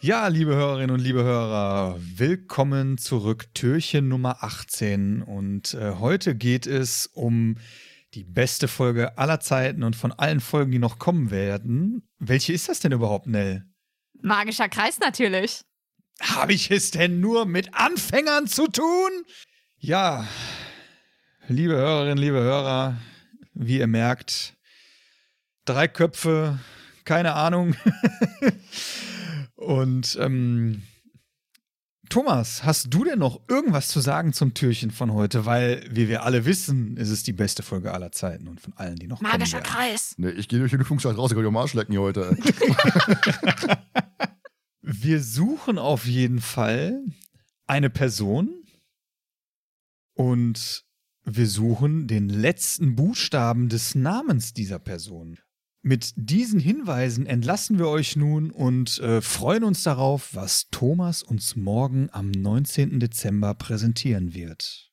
Ja, liebe Hörerinnen und liebe Hörer, willkommen zurück, Türchen Nummer 18. Und äh, heute geht es um die beste Folge aller Zeiten und von allen Folgen, die noch kommen werden. Welche ist das denn überhaupt, Nell? Magischer Kreis natürlich. Habe ich es denn nur mit Anfängern zu tun? Ja, liebe Hörerinnen, liebe Hörer, wie ihr merkt, drei Köpfe, keine Ahnung. Und ähm, Thomas, hast du denn noch irgendwas zu sagen zum Türchen von heute? Weil, wie wir alle wissen, ist es die beste Folge aller Zeiten und von allen, die noch Magischer kommen Kreis. Nee, ich gehe durch die Lüftungsschacht raus, ich kann euch am Arsch lecken hier heute. wir suchen auf jeden Fall eine Person und wir suchen den letzten Buchstaben des Namens dieser Person. Mit diesen Hinweisen entlassen wir euch nun und äh, freuen uns darauf, was Thomas uns morgen am 19. Dezember präsentieren wird.